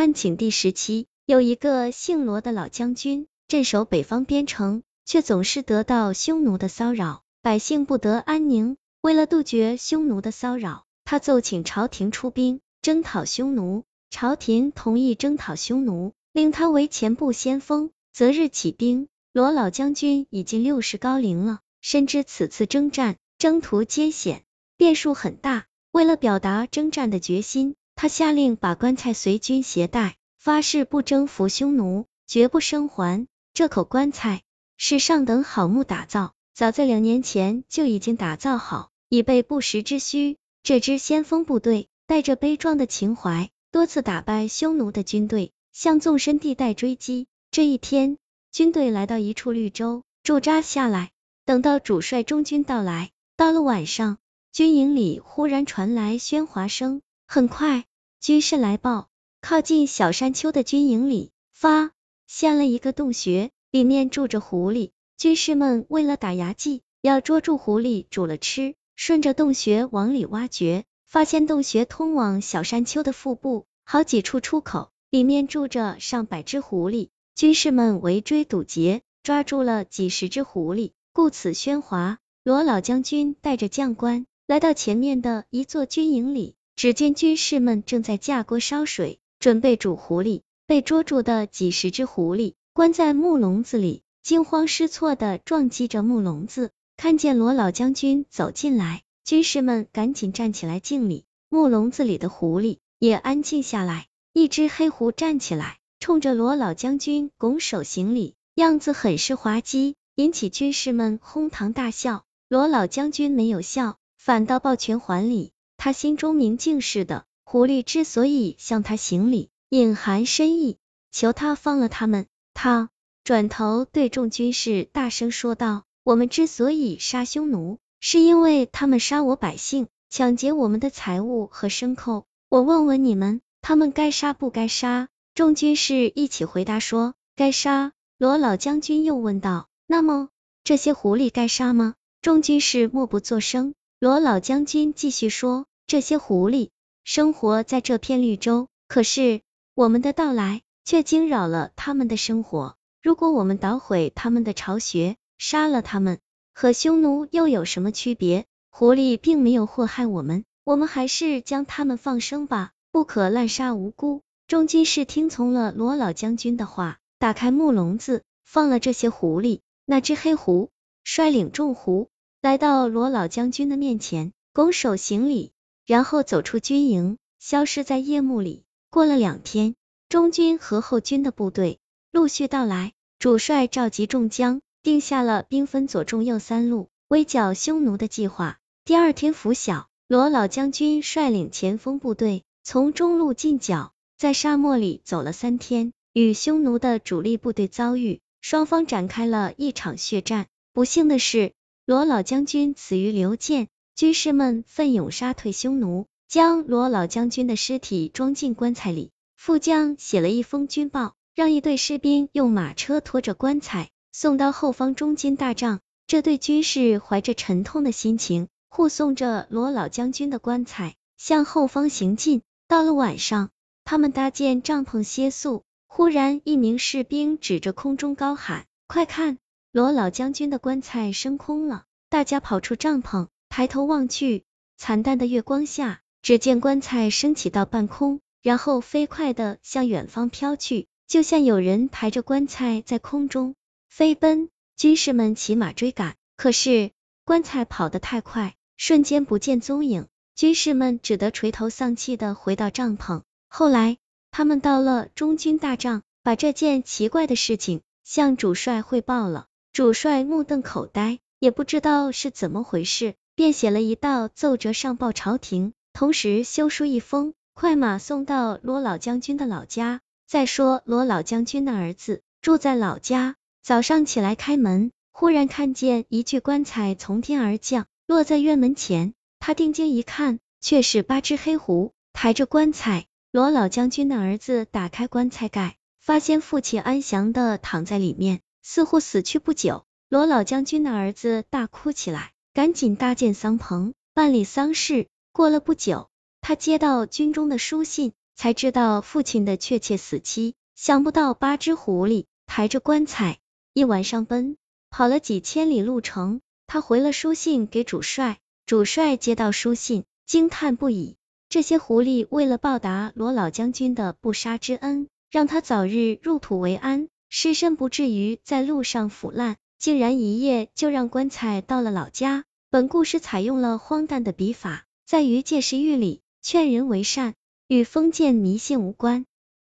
汉景帝时期，有一个姓罗的老将军，镇守北方边城，却总是得到匈奴的骚扰，百姓不得安宁。为了杜绝匈奴的骚扰，他奏请朝廷出兵征讨匈奴。朝廷同意征讨匈奴，令他为前部先锋，择日起兵。罗老将军已经六十高龄了，深知此次征战征途艰险，变数很大。为了表达征战的决心，他下令把棺材随军携带，发誓不征服匈奴，绝不生还。这口棺材是上等好木打造，早在两年前就已经打造好，以备不时之需。这支先锋部队带着悲壮的情怀，多次打败匈奴的军队，向纵深地带追击。这一天。军队来到一处绿洲，驻扎下来，等到主帅中军到来。到了晚上，军营里忽然传来喧哗声。很快，军士来报，靠近小山丘的军营里发现了一个洞穴，里面住着狐狸。军士们为了打牙祭，要捉住狐狸煮了吃。顺着洞穴往里挖掘，发现洞穴通往小山丘的腹部好几处出口，里面住着上百只狐狸。军士们围追堵截，抓住了几十只狐狸，故此喧哗。罗老将军带着将官来到前面的一座军营里，只见军士们正在架锅烧水，准备煮狐狸。被捉住的几十只狐狸关在木笼子里，惊慌失措的撞击着木笼子。看见罗老将军走进来，军士们赶紧站起来敬礼。木笼子里的狐狸也安静下来，一只黑狐站起来。冲着罗老将军拱手行礼，样子很是滑稽，引起军士们哄堂大笑。罗老将军没有笑，反倒抱拳还礼。他心中明镜似的，狐狸之所以向他行礼，隐含深意，求他放了他们。他转头对众军士大声说道：“我们之所以杀匈奴，是因为他们杀我百姓，抢劫我们的财物和牲口。我问问你们，他们该杀不该杀？”众军士一起回答说：“该杀。”罗老将军又问道：“那么这些狐狸该杀吗？”众军士默不作声。罗老将军继续说：“这些狐狸生活在这片绿洲，可是我们的到来却惊扰了他们的生活。如果我们捣毁他们的巢穴，杀了他们，和匈奴又有什么区别？狐狸并没有祸害我们，我们还是将他们放生吧，不可滥杀无辜。”众军士听从了罗老将军的话，打开木笼子，放了这些狐狸。那只黑狐率领众狐来到罗老将军的面前，拱手行礼，然后走出军营，消失在夜幕里。过了两天，中军和后军的部队陆续到来，主帅召集众将，定下了兵分左、中、右三路围剿匈奴的计划。第二天拂晓，罗老将军率领前锋部队从中路进剿。在沙漠里走了三天，与匈奴的主力部队遭遇，双方展开了一场血战。不幸的是，罗老将军死于流箭，军士们奋勇杀退匈奴，将罗老将军的尸体装进棺材里。副将写了一封军报，让一队士兵用马车拖着棺材送到后方中军大帐。这队军士怀着沉痛的心情，护送着罗老将军的棺材向后方行进。到了晚上。他们搭建帐篷歇宿，忽然一名士兵指着空中高喊：“快看，罗老将军的棺材升空了！”大家跑出帐篷，抬头望去，惨淡的月光下，只见棺材升起到半空，然后飞快的向远方飘去，就像有人抬着棺材在空中飞奔。军士们骑马追赶，可是棺材跑得太快，瞬间不见踪影。军士们只得垂头丧气的回到帐篷。后来，他们到了中军大帐，把这件奇怪的事情向主帅汇报了。主帅目瞪口呆，也不知道是怎么回事，便写了一道奏折上报朝廷，同时修书一封，快马送到罗老将军的老家。再说，罗老将军的儿子住在老家，早上起来开门，忽然看见一具棺材从天而降，落在院门前。他定睛一看，却是八只黑狐抬着棺材。罗老将军的儿子打开棺材盖，发现父亲安详的躺在里面，似乎死去不久。罗老将军的儿子大哭起来，赶紧搭建丧棚，办理丧事。过了不久，他接到军中的书信，才知道父亲的确切死期。想不到八只狐狸抬着棺材，一晚上奔跑了几千里路程。他回了书信给主帅，主帅接到书信，惊叹不已。这些狐狸为了报答罗老将军的不杀之恩，让他早日入土为安，尸身不至于在路上腐烂，竟然一夜就让棺材到了老家。本故事采用了荒诞的笔法，在于借势喻理，劝人为善，与封建迷信无关。